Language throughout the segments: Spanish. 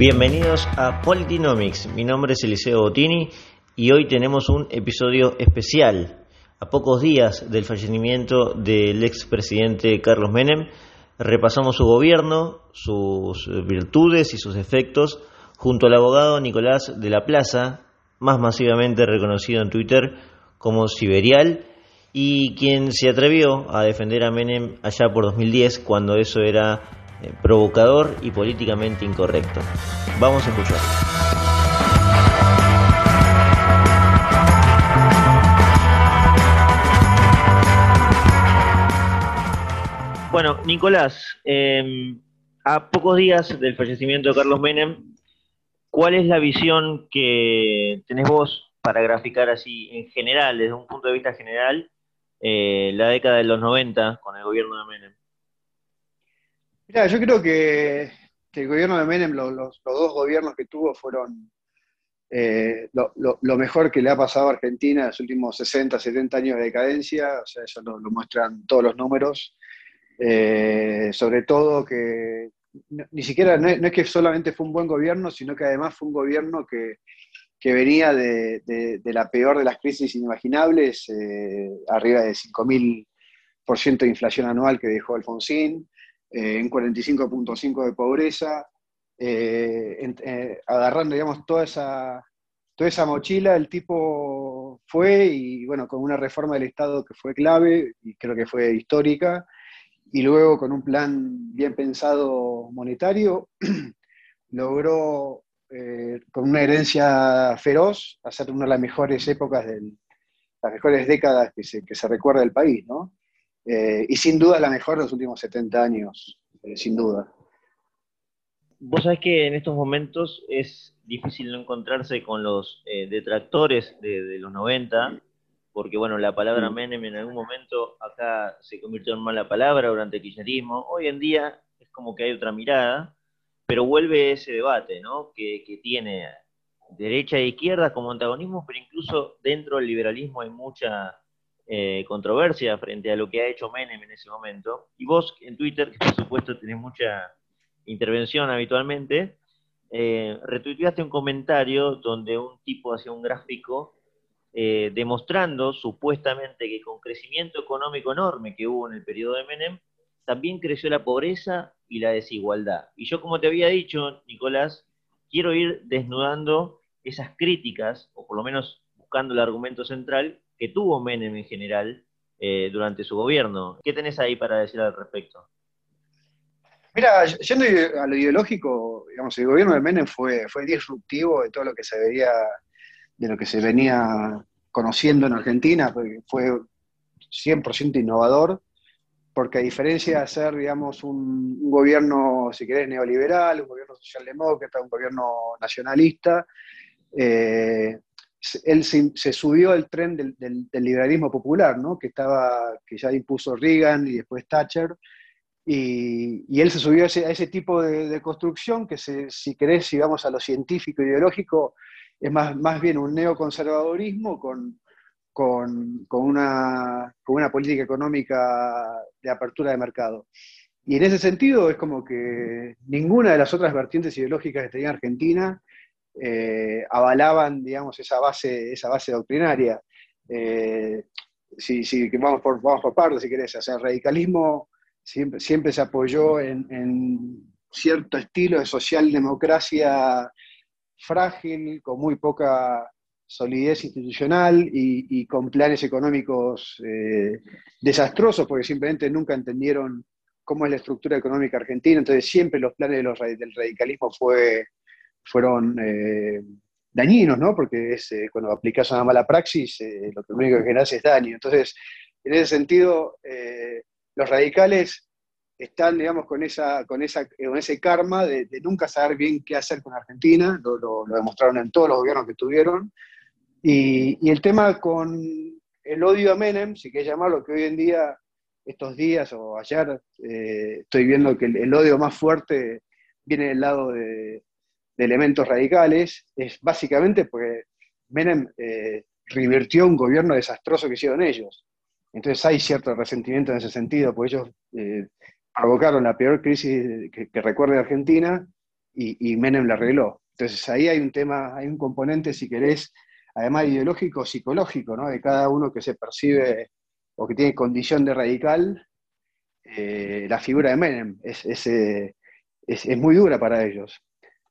Bienvenidos a Politinomics. Mi nombre es Eliseo Bottini y hoy tenemos un episodio especial. A pocos días del fallecimiento del expresidente Carlos Menem, repasamos su gobierno, sus virtudes y sus defectos junto al abogado Nicolás de la Plaza, más masivamente reconocido en Twitter como Siberial, y quien se atrevió a defender a Menem allá por 2010 cuando eso era eh, provocador y políticamente incorrecto. Vamos a escuchar. Bueno, Nicolás, em, a pocos días del fallecimiento de Carlos Menem, ¿cuál es la visión que tenés vos para graficar así en general, desde un punto de vista general, eh, la década de los 90 con el gobierno de Menem? Yo creo que, el gobierno de Menem, los, dos gobiernos que tuvo fueron eh, lo, mejor que le ha pasado a Argentina en los últimos 60, 70 años de decadencia, o sea, eso lo, muestran todos los números. Eh, sobre todo que ni siquiera, no es, que solamente fue un buen gobierno, sino que además fue un gobierno que, venía de, la peor de las crisis inimaginables, eh, arriba de 5.000% de inflación anual que dejó Alfonsín, eh, en 45.5 de pobreza, eh, eh, agarrando, digamos, toda esa, toda esa mochila, el tipo fue y, bueno, con una reforma del Estado que fue clave y creo que fue histórica, y luego con un plan bien pensado monetario, logró, con una herencia feroz, hacer una de las mejores épocas, del, las mejores décadas que se, que se recuerda del país, ¿no? Eh, y sin duda la mejor de los últimos 70 años, eh, sin duda. Vos sabés que en estos momentos es difícil no encontrarse con los eh, detractores de, los 90, porque bueno, la palabra Menem en algún momento acá se convirtió en mala palabra durante el kirchnerismo. Hoy en día es como que hay otra mirada, pero vuelve ese debate, ¿no? Que, que tiene derecha e izquierda como antagonismo, pero incluso dentro del liberalismo hay mucha eh, controversia frente a lo que ha hecho Menem en ese momento. Y vos en Twitter, que por supuesto tenés mucha intervención habitualmente, eh, retuiteaste un comentario donde un tipo hacía un gráfico eh, demostrando supuestamente que con crecimiento económico enorme que hubo en el periodo de Menem, también creció la pobreza y la desigualdad. Y yo, como te había dicho, Nicolás, quiero ir desnudando esas críticas, o por lo menos buscando el argumento central, que tuvo Menem en general eh, durante su gobierno. ¿Qué tenés ahí para decir al respecto? Mira, yendo a lo ideológico, digamos, el gobierno de Menem fue, fue disruptivo de todo lo que se veía, de lo que se venía conociendo en Argentina, fue 100% innovador, porque a diferencia de ser, digamos, un, gobierno, si querés, neoliberal, un gobierno socialdemócrata, un gobierno nacionalista, eh, él se, subió al tren del, liberalismo popular, ¿no? que, estaba, que ya impuso Reagan y después Thatcher, y, él se subió a ese, tipo de, construcción que, si querés, si vamos a lo científico ideológico, es más, más bien un neoconservadorismo con, una, con una política económica de apertura de mercado. Y en ese sentido es como que ninguna de las otras vertientes ideológicas que tenía Argentina eh, avalaban, digamos, esa base, esa base doctrinaria. Eh, si, vamos, por, vamos partes, si querés. El radicalismo siempre, siempre se apoyó en, cierto estilo de socialdemocracia frágil, con muy poca solidez institucional y, con planes económicos eh, desastrosos, porque simplemente nunca entendieron cómo es la estructura económica argentina. Entonces siempre los planes del radicalismo fue fueron eh, dañinos, ¿no? Porque es, eh, cuando aplicas una mala praxis, eh, lo único que generas es daño. Entonces, en ese sentido, los radicales están, digamos, con, esa, con, esa, con ese karma de, nunca saber bien qué hacer con Argentina, lo, demostraron en todos los gobiernos que tuvieron. Y, el tema con el odio a Menem, si quieres llamarlo, que hoy en día, estos días o ayer, estoy viendo que el, odio más fuerte viene del lado de, de elementos radicales es básicamente porque Menem eh, revirtió un gobierno desastroso que hicieron ellos. Entonces hay cierto resentimiento en ese sentido, porque ellos eh, provocaron la peor crisis que, recuerde Argentina y, Menem la arregló. Entonces ahí hay un tema, hay un componente, si querés, además ideológico, psicológico, ¿no? De cada uno que se percibe o que tiene condición de radical, eh, la figura de Menem es, es, es, muy dura para ellos.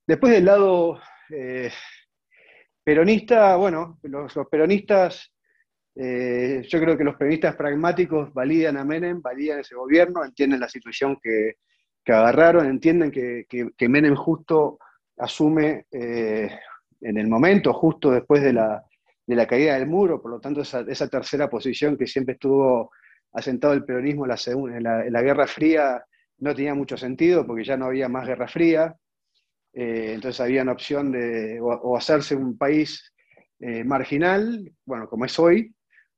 Después del lado eh, peronista, bueno, los, peronistas, eh, yo creo que los peronistas pragmáticos validan a Menem, validan ese gobierno, entienden la situación que, agarraron, entienden que, Menem justo asume eh, en el momento, justo después de la, caída del muro, por lo tanto esa, tercera posición que siempre estuvo asentado el peronismo en la Guerra Fría no tenía mucho sentido porque ya no había más Guerra Fría, eh, entonces había una opción de o, hacerse un país eh, marginal, bueno, como es hoy,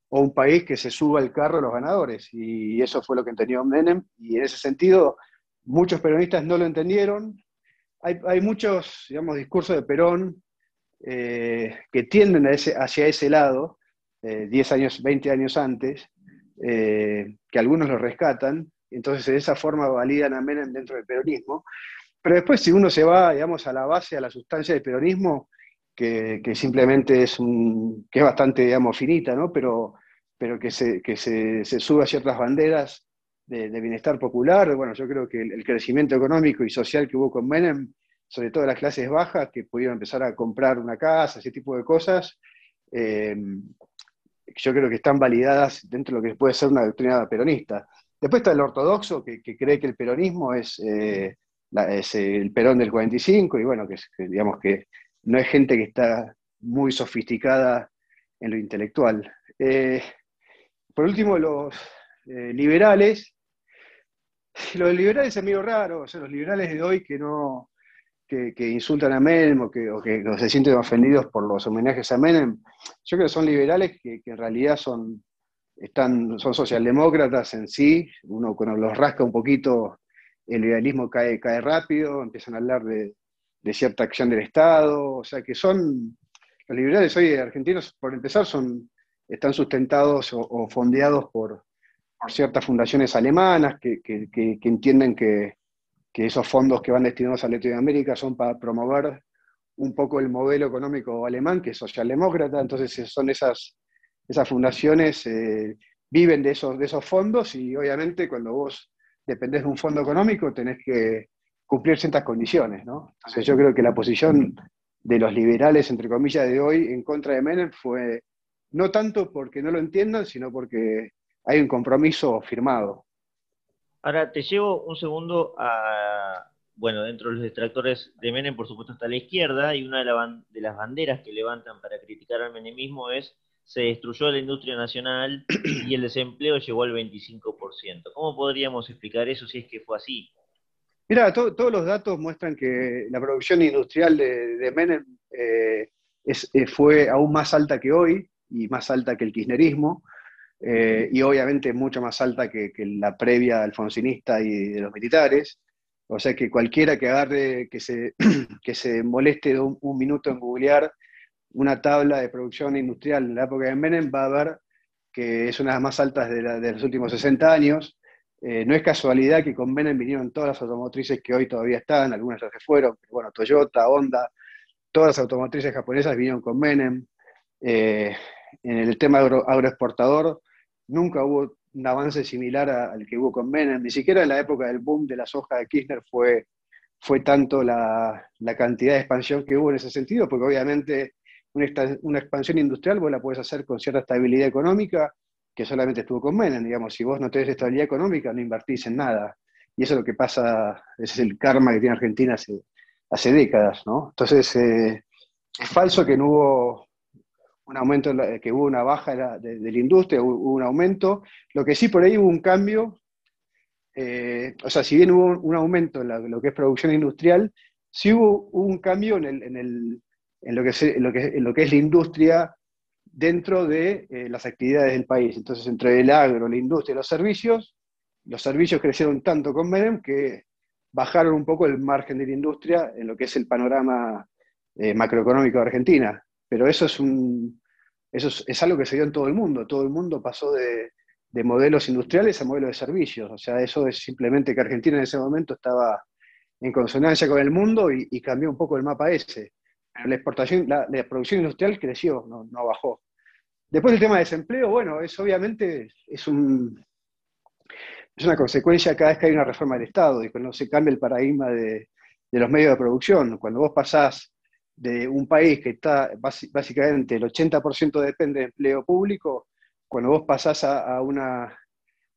o un país que se suba al carro a los ganadores. Y eso fue lo que entendió Menem. Y en ese sentido, muchos peronistas no lo entendieron. Hay, muchos, digamos, discursos de Perón eh, que tienden hacia ese lado, 10 años, 20 años antes, que algunos lo rescatan. Entonces, de esa forma validan a Menem dentro del peronismo. Pero después, si uno se va, digamos, a la base, a la sustancia del peronismo, que, simplemente es, un, que es bastante, digamos, finita, ¿no? Pero, pero que, se, que se, sube a ciertas banderas de, bienestar popular. Bueno, yo creo que el, crecimiento económico y social que hubo con Menem, sobre todo las clases bajas, que pudieron empezar a comprar una casa, ese tipo de cosas, eh, yo creo que están validadas dentro de lo que puede ser una doctrina peronista. Después está el ortodoxo, que, cree que el peronismo es... Eh, es el Perón del 45, y bueno, que, digamos que no es gente que está muy sofisticada en lo intelectual. Eh, por último, los eh, liberales. Los liberales es medio raro, o sea, los liberales de hoy que no que, insultan a Menem o que, se sienten ofendidos por los homenajes a Menem, yo creo que son liberales que, en realidad son, están, son socialdemócratas en sí, uno cuando los rasca un poquito el liberalismo cae, cae rápido, empiezan a hablar de, cierta acción del Estado, o sea que son, los liberales hoy argentinos, por empezar, son, están sustentados o, fondeados por, ciertas fundaciones alemanas que, entienden que, esos fondos que van destinados a Latinoamérica son para promover un poco el modelo económico alemán, que es socialdemócrata, entonces son esas, esas fundaciones, eh, viven de esos, de esos fondos y obviamente cuando vos dependés de un fondo económico, tenés que cumplir ciertas condiciones, ¿no? Entonces yo creo que la posición de los liberales, entre comillas, de hoy en contra de Menem fue no tanto porque no lo entiendan, sino porque hay un compromiso firmado. Ahora te llevo un segundo a, bueno, dentro de los detractores de Menem, por supuesto, está la izquierda, y una de, las banderas que levantan para criticar al menemismo es se destruyó la industria nacional y el desempleo llegó al 25%. ¿Cómo podríamos explicar eso si es que fue así? Mira, todos los datos muestran que la producción industrial de, Menem eh, eh, fue aún más alta que hoy y más alta que el kirchnerismo. Eh, y obviamente mucho más alta que, la previa alfonsinista y de los militares. O sea que cualquiera que agarre, que se, que se moleste un, un minuto en googlear una tabla de producción industrial en la época de Menem, va a ver que es una de las más altas de, los últimos 60 años. Eh, no es casualidad que con Menem vinieron todas las automotrices que hoy todavía están, algunas ya se fueron, bueno, Toyota, Honda, todas las automotrices japonesas vinieron con Menem. Eh, en el tema agroexportador, nunca hubo un avance similar al que hubo con Menem, ni siquiera en la época del boom de la soja de Kirchner fue, fue tanto la, la cantidad de expansión que hubo en ese sentido, porque obviamente una, expansión industrial vos la puedes hacer con cierta estabilidad económica, que solamente estuvo con Menem, digamos, si vos no tenés estabilidad económica, no invertís en nada. Y eso es lo que pasa, ese es el karma que tiene Argentina hace, décadas, ¿no? Entonces, eh, es falso que no hubo un aumento, que hubo una baja de, la industria, hubo, un aumento. Lo que sí por ahí hubo un cambio, eh, o sea, si bien hubo un aumento en, lo que es producción industrial, sí hubo, un cambio en el lo que es, lo que, lo que es la industria dentro de eh, las actividades del país. Entonces, entre el agro, la industria y los servicios, los servicios crecieron tanto con Menem que bajaron un poco el margen de la industria en lo que es el panorama eh, macroeconómico de Argentina. Pero eso es, un, eso es, algo que se dio en todo el mundo. Todo el mundo pasó de, de modelos industriales a modelos de servicios. O sea, eso es simplemente que Argentina en ese momento estaba en consonancia con el mundo y, cambió un poco el mapa ese. La exportación, la, producción industrial creció, no, bajó. Después el tema de desempleo, bueno, es obviamente es, un, es una consecuencia cada vez que hay una reforma del Estado y cuando se cambia el paradigma de, de los medios de producción. Cuando vos pasás de un país que está básicamente el 80% depende de empleo público, cuando vos pasás a, una,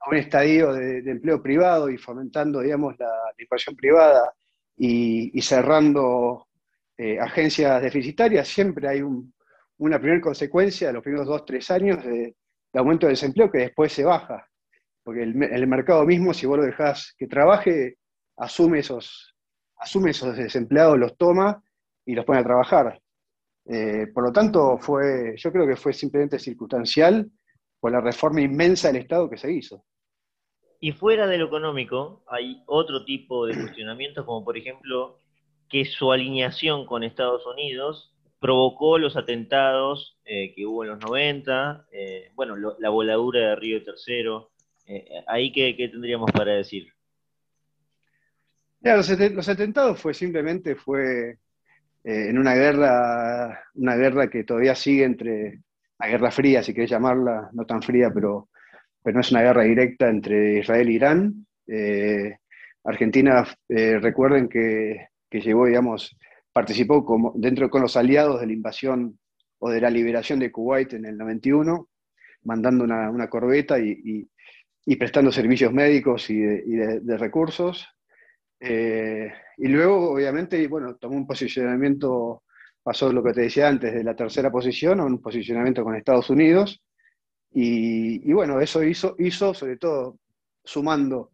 un estadio de, empleo privado y fomentando, digamos, la, inversión privada y, cerrando eh, agencias deficitarias, siempre hay una primera consecuencia de los primeros dos, tres años de, aumento del desempleo que después se baja. Porque el, mercado mismo, si vos lo dejás que trabaje, asume esos, asume esos desempleados, los toma y los pone a trabajar. Eh, por lo tanto, fue, yo creo que fue simplemente circunstancial por la reforma inmensa del Estado que se hizo. Y fuera de lo económico, hay otro tipo de cuestionamientos, como por ejemplo que su alineación con Estados Unidos provocó los atentados eh, que hubo en los 90, eh, bueno, la voladura de Río Tercero. ¿Ahí qué, tendríamos para decir? los, atentados fue simplemente fue eh, en una guerra, una guerra que todavía sigue entre la guerra fría, si querés llamarla, no tan fría, pero, pero no es una guerra directa entre Israel e Irán. Eh, Argentina, eh, recuerden que, que digamos, participó como, dentro con los aliados de la invasión o de la liberación de Kuwait en el 91, mandando una, una corbeta y, y, prestando servicios médicos y de recursos. Eh, y luego, obviamente, bueno, tomó un posicionamiento, pasó lo que te decía antes, de la tercera posición a un posicionamiento con Estados Unidos. Y, bueno, eso hizo, hizo, sobre todo, sumando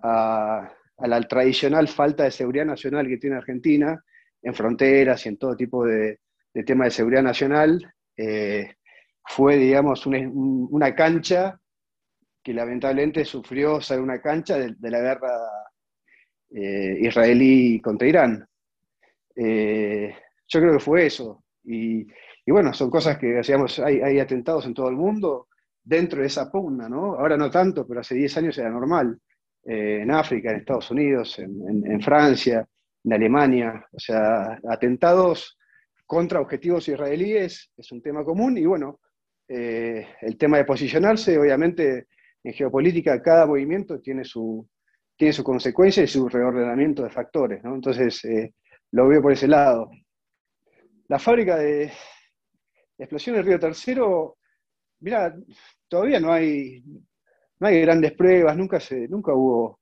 a, la tradicional falta de seguridad nacional que tiene Argentina en fronteras y en todo tipo de, de temas de seguridad nacional, eh, fue, digamos, una, cancha que lamentablemente sufrió ser una cancha de la guerra eh, israelí contra Irán. Eh, yo creo que fue eso. Y, bueno, son cosas que, digamos, hay, atentados en todo el mundo dentro de esa pugna, ¿no? Ahora no tanto, pero hace 10 años era normal. Eh, en África, en Estados Unidos, en, Francia, en Alemania. O sea, atentados contra objetivos israelíes es un tema común y bueno, el tema de posicionarse, obviamente, en geopolítica cada movimiento tiene su, tiene su consecuencia y su reordenamiento de factores. Entonces, eh, lo veo por ese lado. La fábrica de, explosión del Río Tercero, mira, todavía no hay, no hay grandes pruebas, nunca, se, nunca hubo,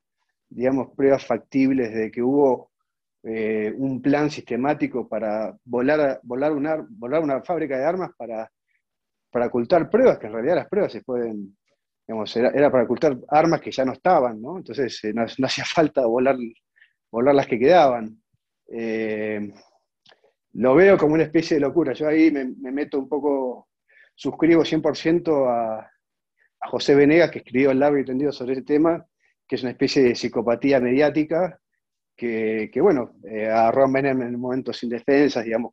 digamos, pruebas factibles de que hubo eh, un plan sistemático para volar, volar, una, volar una fábrica de armas para, para ocultar pruebas, que en realidad las pruebas se pueden era, para ocultar armas que ya no estaban, ¿no? Entonces eh, no, hacía falta volar, volar las que quedaban. Eh, lo veo como una especie de locura. Yo ahí me, meto un poco, suscribo 100% a, a José Venegas, que escribió el largo y tendido sobre ese tema, que es una especie de psicopatía mediática, que, bueno, eh, agarró a Menem en momentos sin defensas, digamos,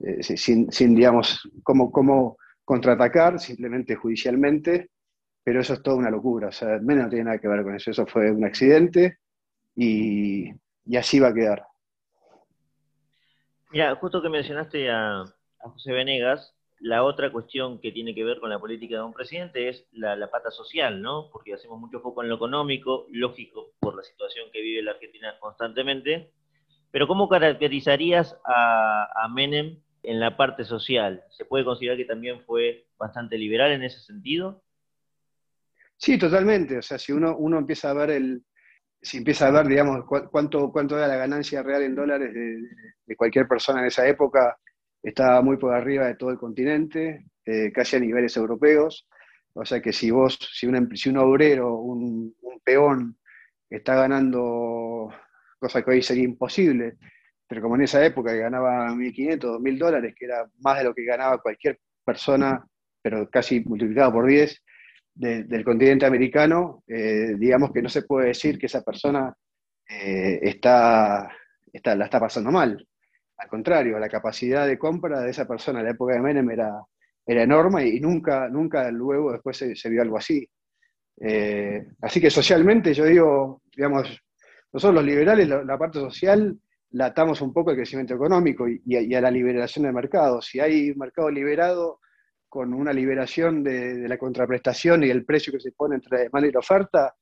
eh, sin, sin, digamos, cómo, cómo contraatacar, simplemente judicialmente, pero eso es toda una locura, o sea, menos no tiene nada que ver con eso, eso fue un accidente y, así va a quedar. Mira, justo que mencionaste a, José Venegas, la otra cuestión que tiene que ver con la política de un presidente es la, pata social, ¿no? Porque hacemos mucho foco en lo económico, lógico, por la situación que vive la Argentina constantemente, pero ¿cómo caracterizarías a, Menem en la parte social? ¿Se puede considerar que también fue bastante liberal en ese sentido? Sí, totalmente. O sea, si uno, uno empieza a ver el, si empieza a ver, digamos, cuánto, cuánto era la ganancia real en dólares de, cualquier persona en esa época, estaba muy por arriba de todo el continente, eh, casi a niveles europeos. O sea que si vos, si un, si un obrero, un, peón, está ganando, cosa que hoy sería imposible, pero como en esa época ganaba 1.500, 2.000 dólares, que era más de lo que ganaba cualquier persona, pero casi multiplicado por 10, del continente americano, eh, digamos que no se puede decir que esa persona eh, está, está, la está pasando mal. Al contrario, la capacidad de compra de esa persona en la época de Menem era, era enorme y nunca, nunca luego después se, vio algo así. Eh, así que socialmente yo digo, digamos, Nosotros los liberales, la, parte social, la atamos un poco al crecimiento económico y, a, la liberación del mercado. Si hay un mercado liberado con una liberación de, la contraprestación y el precio que se pone entre demanda y la oferta,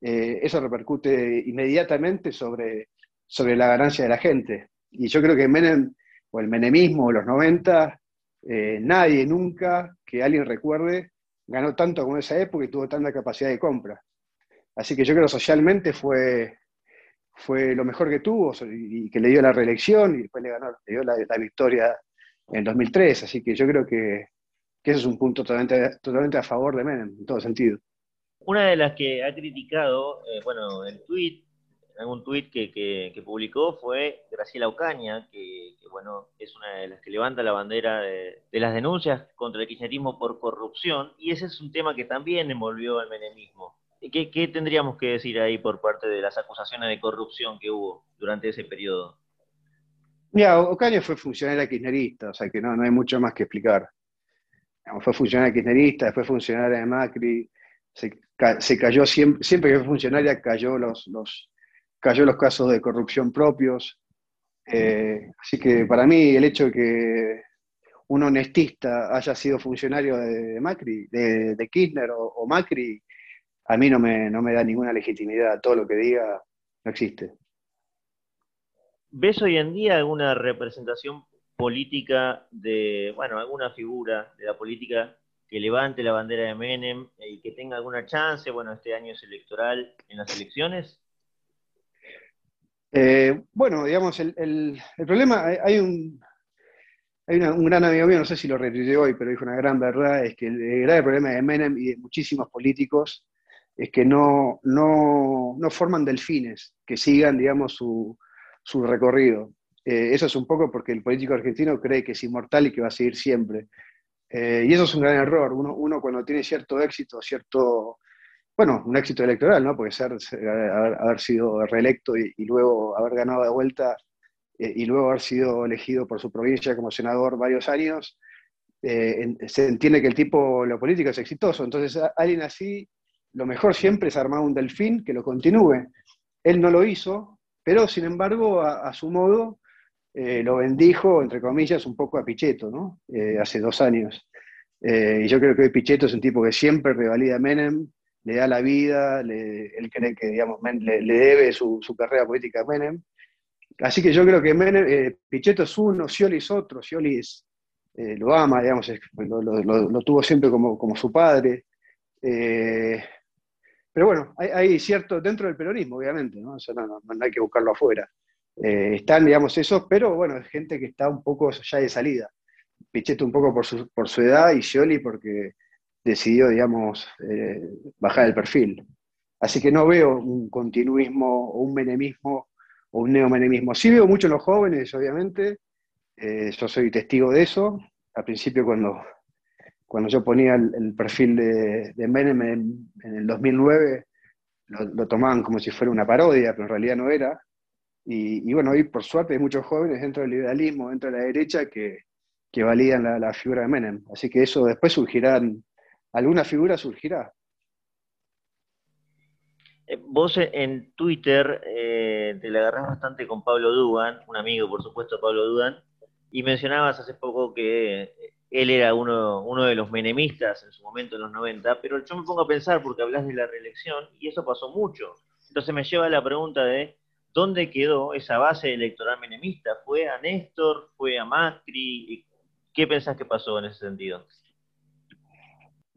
eh, eso repercute inmediatamente sobre, sobre la ganancia de la gente. Y yo creo que Menem, o el menemismo, o los 90, eh, nadie nunca que alguien recuerde ganó tanto como esa época y tuvo tanta capacidad de compra. Así que yo creo socialmente fue, fue lo mejor que tuvo y que le dio la reelección y después le, ganó, le dio la, victoria en 2003. Así que yo creo que, que ese es un punto totalmente, totalmente a favor de Menem, en todo sentido. Una de las que ha criticado, eh, bueno, el tweet, algún tuit que, que, publicó fue Graciela Ocaña, que, bueno, es una de las que levanta la bandera de, las denuncias contra el kirchnerismo por corrupción, y ese es un tema que también envolvió al menemismo. ¿Qué, ¿Qué tendríamos que decir ahí por parte de las acusaciones de corrupción que hubo durante ese periodo? Mira, Ocaña fue funcionaria kirchnerista, o sea que no, no hay mucho más que explicar. Fue funcionaria kirchnerista, después funcionaria de Macri, se, cayó siempre, siempre que fue funcionaria cayó los, los, cayó los casos de corrupción propios. Eh, así que para mí el hecho de que un honestista haya sido funcionario de, Macri, de, Kirchner o, Macri, a mí no me, no me da ninguna legitimidad. Todo lo que diga no existe. ¿Ves hoy en día alguna representación política de, bueno, alguna figura de la política que levante la bandera de Menem y que tenga alguna chance, bueno, este año es electoral en las elecciones? Eh, bueno, digamos, el, problema, hay, un, hay un gran amigo mío, no sé si lo retuiteé hoy, pero dijo una gran verdad, es que el, grave problema de Menem y de muchísimos políticos es que no, no, forman delfines que sigan, digamos, su, recorrido. Eh, eso es un poco porque el político argentino cree que es inmortal y que va a seguir siempre. Eh, y eso es un gran error. Uno, uno, cuando tiene cierto éxito, cierto bueno, un éxito electoral, ¿no? Porque ser, haber, sido reelecto y, luego haber ganado de vuelta eh, y luego haber sido elegido por su provincia como senador varios años, eh, se entiende que el tipo, lo político es exitoso. Entonces, alguien así, lo mejor siempre es armar un delfín que lo continúe. Él no lo hizo, pero sin embargo, a, su modo, eh, lo bendijo, entre comillas, un poco a Pichetto, ¿no? hace dos años. y yo creo que Pichetto es un tipo que siempre revalida a Menem, le da la vida, él cree que le, debe su, carrera política a Menem. Así que yo creo que Menem, eh, Pichetto es uno, Scioli es otro, Scioli eh, lo ama, digamos, lo, tuvo siempre como, su padre. Eh, pero bueno, hay, cierto, dentro del peronismo, obviamente, ¿no? no, hay que buscarlo afuera. están, digamos, esos, pero bueno, es gente que está un poco ya de salida. Pichetto un poco por su, por su edad y Scioli porque decidió, digamos, eh, bajar el perfil. Así que no veo un continuismo o un menemismo o un neomenemismo. Sí veo mucho en los jóvenes, obviamente. Eh, yo soy testigo de eso. Al principio, cuando, cuando yo ponía el, perfil de, Menem en, el 2009, lo, tomaban como si fuera una parodia, pero en realidad no era. Y, bueno, hoy por suerte hay muchos jóvenes dentro del liberalismo, dentro de la derecha, que, que validan la, la, figura de Menem. Así que eso después surgirán alguna figura surgirá. Eh, vos en Twitter eh, te la agarrás bastante con Pablo Dugan, un amigo, por supuesto, Pablo Dugan, y mencionabas hace poco que él era uno, uno de los menemistas en su momento en los 90, pero yo me pongo a pensar porque hablas de la reelección y eso pasó mucho. Entonces me lleva a la pregunta de dónde quedó esa base electoral menemista. ¿Fue a Néstor? ¿Fue a Macri? ¿Qué pensás que pasó en ese sentido?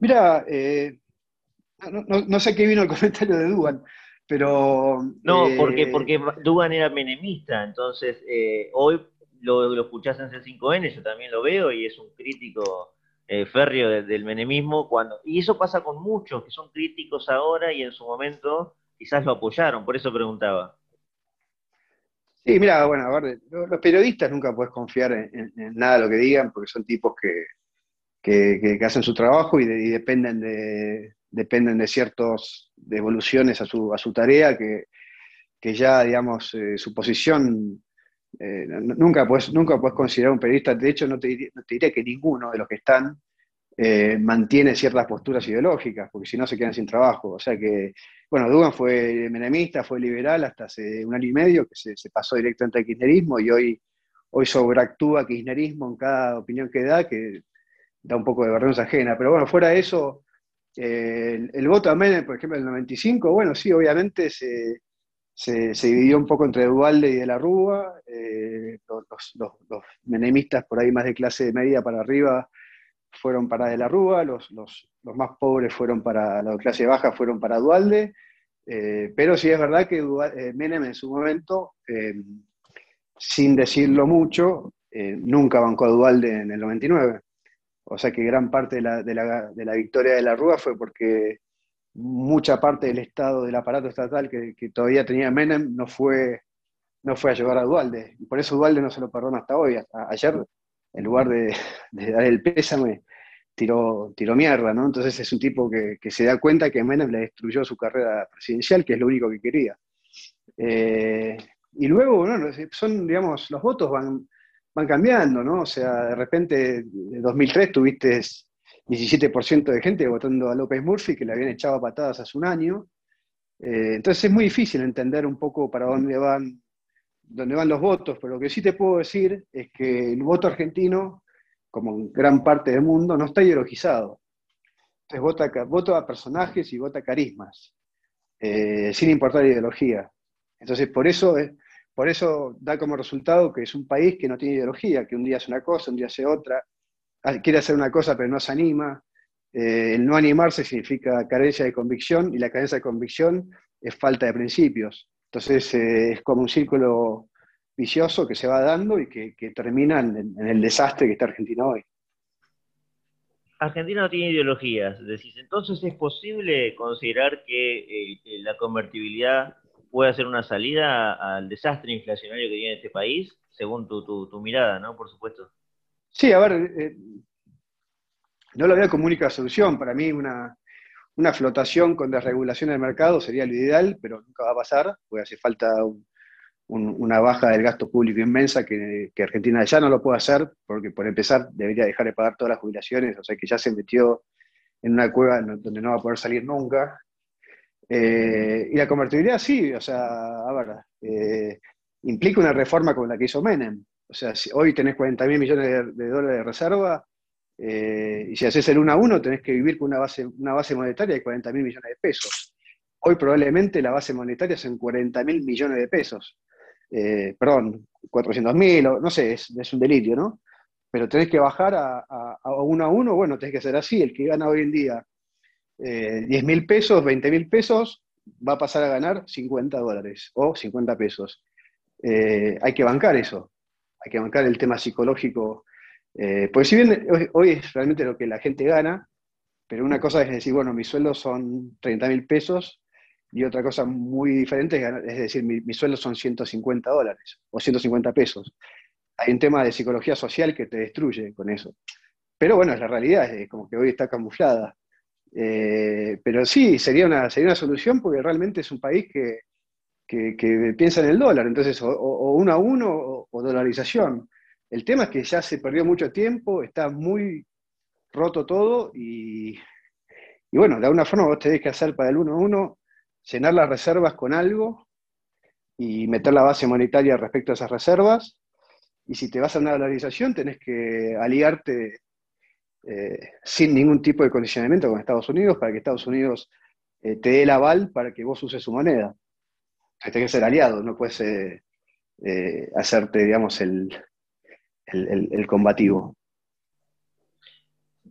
Mira, eh, no, sé qué vino el comentario de Dugan, pero... No, porque, eh, porque Dugan era menemista, entonces eh, hoy lo, lo, escuchás en C5N, yo también lo veo y es un crítico férreo del menemismo, cuando, y eso pasa con muchos que son críticos ahora y en su momento quizás lo apoyaron, por eso preguntaba. Sí, mira, bueno, a ver, los periodistas nunca puedes confiar en, nada de lo que digan porque son tipos que, que, hacen su trabajo y, dependen de dependen de ciertas devoluciones a su, a su tarea que, ya, digamos, eh, su posición, eh, nunca, puedes, nunca considerar un periodista, de hecho no te, diré, que ninguno de los que están eh, mantiene ciertas posturas ideológicas, porque si no se quedan sin trabajo. O sea que, bueno, Dugan fue menemista, fue liberal hasta hace un año y medio, que se, pasó directamente al kirchnerismo y hoy, hoy sobreactúa kirchnerismo en cada opinión que da, que da un poco de vergüenza ajena. Pero bueno, fuera de eso, eh, el, voto a Menem, por ejemplo, en el 95, bueno, sí, obviamente se, dividió un poco entre Dualde y de la Rúa, eh, los, menemistas por ahí más de clase media para arriba fueron para de la Rúa, los, más pobres fueron para la clase baja, fueron para Dualde, eh, pero sí es verdad que Menem en su momento, sin decirlo mucho, nunca bancó a Dualde en el 99. O sea que gran parte de la, victoria de la Rúa fue porque mucha parte del Estado, del aparato estatal que, todavía tenía Menem, no fue, no fue a llevar a Dualde. Y por eso Dualde no se lo perdona hasta hoy. ayer, en lugar de, dar el pésame, tiró, tiró mierda, ¿no? Entonces es un tipo que, se da cuenta que Menem le destruyó su carrera presidencial, que es lo único que quería. Eh, y luego, bueno, son, digamos, los votos van, van cambiando, ¿no? O sea, de repente, en 2003 tuviste 17% de gente votando a López Murphy, que le habían echado patadas hace un año. Eh, entonces es muy difícil entender un poco para dónde van, dónde van los votos, pero lo que sí te puedo decir es que el voto argentino, como en gran parte del mundo, no está ideologizado. Entonces vota, vota a personajes y vota a carismas, eh, sin importar ideología. Entonces por eso es por eso da como resultado que es un país que no tiene ideología, que un día hace una cosa, un día hace otra, ah, quiere hacer una cosa pero no se anima. Eh, el no animarse significa carencia de convicción y la carencia de convicción es falta de principios. Entonces eh, es como un círculo vicioso que se va dando y que, termina en, el desastre que está Argentina hoy. Argentina no tiene ideologías, decís, entonces es posible considerar que eh, la convertibilidad puede hacer una salida al desastre inflacionario que tiene este país, según tu, mirada, ¿no? Por supuesto. Sí, a ver, eh, no lo veo como única solución. Para mí una, flotación con desregulación del mercado sería lo ideal, pero nunca va a pasar, porque hace falta una baja del gasto público inmensa que, que, Argentina ya no lo puede hacer, porque por empezar debería dejar de pagar todas las jubilaciones, o sea que ya se metió en una cueva donde no va a poder salir nunca. Eh, y la convertibilidad sí, o sea, a ver, eh, implica una reforma como la que hizo Menem. O sea, hoy tenés 40 mil millones de, dólares de reserva, eh, y si haces el 1 a 1, tenés que vivir con una base, una base monetaria de 40 mil millones de pesos. Hoy probablemente la base monetaria en 40 mil millones de pesos. perdón, 400 mil, no sé, es, un delirio, ¿no? Pero tenés que bajar a, a, a, uno a uno, bueno, tenés que hacer así. El que gana hoy en día 10 eh, mil pesos, 20 mil pesos, va a pasar a ganar 50 dólares o 50 pesos. Eh, hay que bancar eso, hay que bancar el tema psicológico, eh, porque si bien hoy, es realmente lo que la gente gana, pero una cosa es decir, bueno, mis sueldos son 30 mil pesos, y otra cosa muy diferente es, decir, mis sueldos son 150 dólares o 150 pesos. Hay un tema de psicología social que te destruye con eso. Pero bueno, la realidad es como que hoy está camuflada. Eh, pero sí, sería una, sería una solución porque realmente es un país que, piensa en el dólar, entonces o, uno a uno o, dolarización. El tema es que ya se perdió mucho tiempo, está muy roto todo y, bueno, de alguna forma vos tenés que hacer para el uno a uno, llenar las reservas con algo y meter la base monetaria respecto a esas reservas. Y si te vas a una dolarización, tenés que aliarte eh, sin ningún tipo de condicionamiento con Estados Unidos para que Estados Unidos eh, te dé el aval para que vos uses su moneda. Tienes que ser aliado, no puedes eh, hacerte, digamos, el, combativo.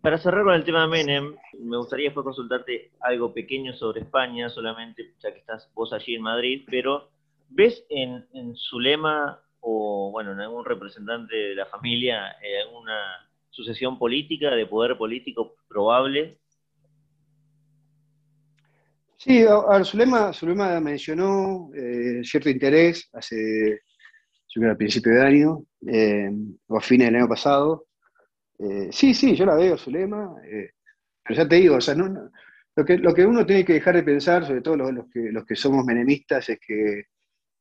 Para cerrar con el tema de Menem, me gustaría después consultarte algo pequeño sobre España, solamente ya que estás vos allí en Madrid, pero ¿ves en, en su lema o, bueno, en algún representante de la familia alguna sucesión política, de poder político probable? Sí, a, Zulema, Zulema mencionó eh, cierto interés hace, yo creo, al principio de año, eh, o a fines del año pasado. Eh, sí, sí, yo la veo, Zulema, pero ya te digo, o sea, no, lo, que, lo que uno tiene que dejar de pensar, sobre todo los, que, los que somos menemistas, es que,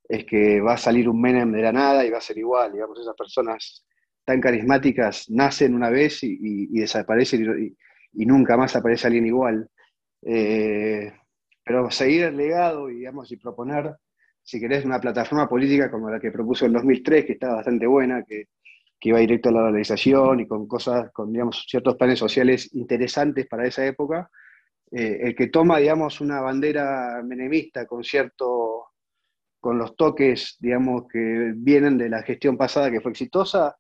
es que va a salir un Menem de la nada y va a ser igual, digamos, esas personas tan carismáticas nacen una vez y, desaparecen y nunca más aparece alguien igual. Eh, pero seguir el legado, digamos, y proponer, si querés, una plataforma política como la que propuso en 2003, que estaba bastante buena, que, que iba directo a la organización y con cosas, con, digamos, ciertos planes sociales interesantes para esa época, eh, el que toma, digamos, una bandera menemista con cierto, con los toques, digamos, que vienen de la gestión pasada que fue exitosa,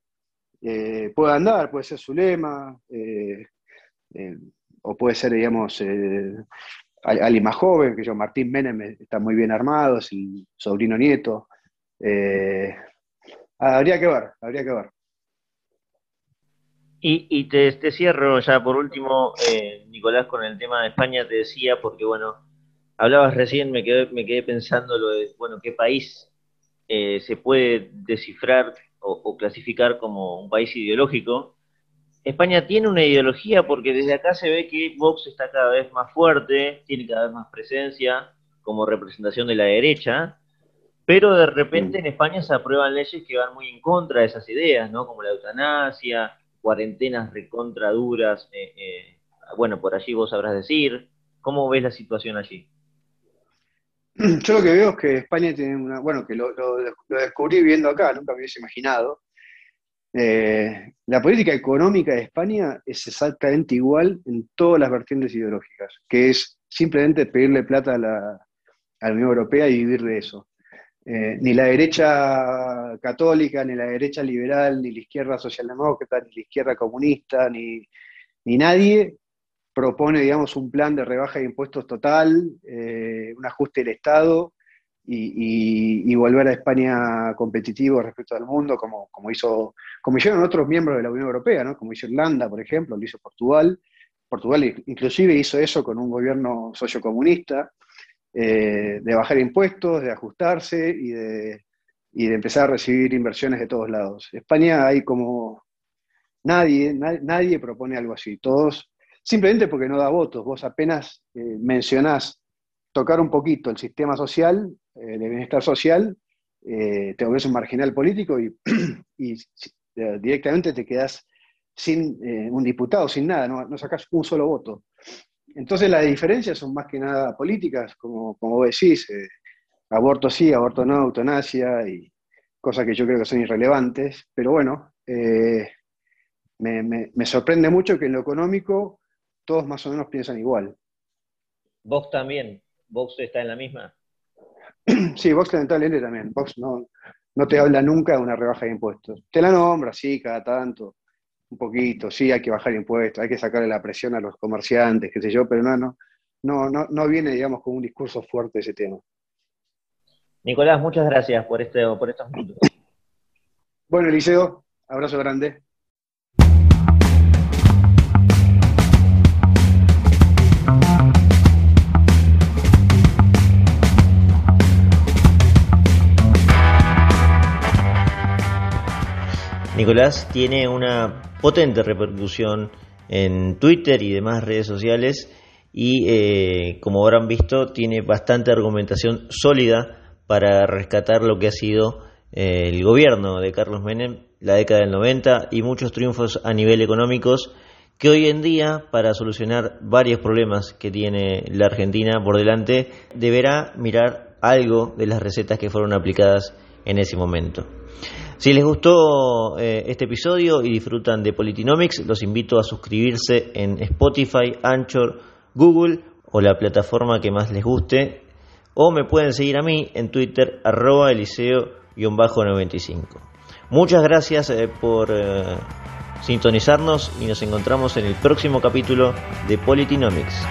eh, puede andar, puede ser su lema, eh, o puede ser, digamos, alguien más joven, que yo, Martín Menem está muy bien armado, es el sobrino nieto. habría que ver, habría que ver. Y, te, cierro ya por último, eh, Nicolás, con el tema de España, te decía, porque bueno, hablabas recién, me quedé, me quedé pensando lo de, bueno, qué país eh, se puede descifrar o, clasificar como un país ideológico. España tiene una ideología porque desde acá se ve que Vox está cada vez más fuerte, tiene cada vez más presencia como representación de la derecha, pero de repente en España se aprueban leyes que van muy en contra de esas ideas, ¿no? Como la eutanasia, cuarentenas recontra duras. Eh, eh, bueno, por allí vos sabrás decir. ¿Cómo ves la situación allí? Yo lo que veo es que España tiene una, bueno, que lo, descubrí viendo acá, nunca me hubiese imaginado. Eh, la política económica de España es exactamente igual en todas las vertientes ideológicas, que es simplemente pedirle plata a la, a la Unión Europea y vivir de eso. Eh, ni la derecha católica, ni la derecha liberal, ni la izquierda socialdemócrata, ni la izquierda comunista, ni, nadie propone, digamos, un plan de rebaja de impuestos total, eh, un ajuste del Estado y, volver a España competitivo respecto al mundo, como, como, hizo, como hicieron otros miembros de la Unión Europea, ¿no? como hizo Irlanda, por ejemplo, lo hizo Portugal. Portugal inclusive hizo eso con un gobierno sociocomunista. Eh, de bajar impuestos, de ajustarse y de, empezar a recibir inversiones de todos lados. España hay como nadie, nadie, propone algo así, todos, simplemente porque no da votos, vos apenas eh, mencionás tocar un poquito el sistema social, eh, de bienestar social, te volvés un marginal político y, directamente te quedás sin un diputado, sin nada, no, no sacás un solo voto. Entonces las diferencias son más que nada políticas, como, como vos decís, eh, aborto sí, aborto no, eutanasia y cosas que yo creo que son irrelevantes, pero bueno, eh, me, sorprende mucho que en lo económico todos más o menos piensan igual. ¿Vox también? ¿Vox está en la misma? Sí, Vox lamentablemente también. Vox no, no te habla nunca de una rebaja de impuestos. Te la nombra, sí, cada tanto un poquito, sí, hay que bajar impuestos, hay que sacarle la presión a los comerciantes, qué sé yo, pero no, no, no, no, no viene, digamos, con un discurso fuerte ese tema. Nicolás, muchas gracias por, este, por estos minutos. Bueno, Eliseo, abrazo grande. Nicolás tiene una potente repercusión en Twitter y demás redes sociales y eh, como habrán visto tiene bastante argumentación sólida para rescatar lo que ha sido eh, el gobierno de Carlos Menem, la década del 90 y muchos triunfos a nivel económicos que hoy en día, para solucionar varios problemas que tiene la Argentina por delante, deberá mirar algo de las recetas que fueron aplicadas en ese momento. Si les gustó eh, este episodio y disfrutan de Politinomics, los invito a suscribirse en Spotify, Anchor, Google o la plataforma que más les guste. O me pueden seguir a mí en Twitter, arroba eliseo-95. Muchas gracias eh, por eh, sintonizarnos y nos encontramos en el próximo capítulo de Politinomics.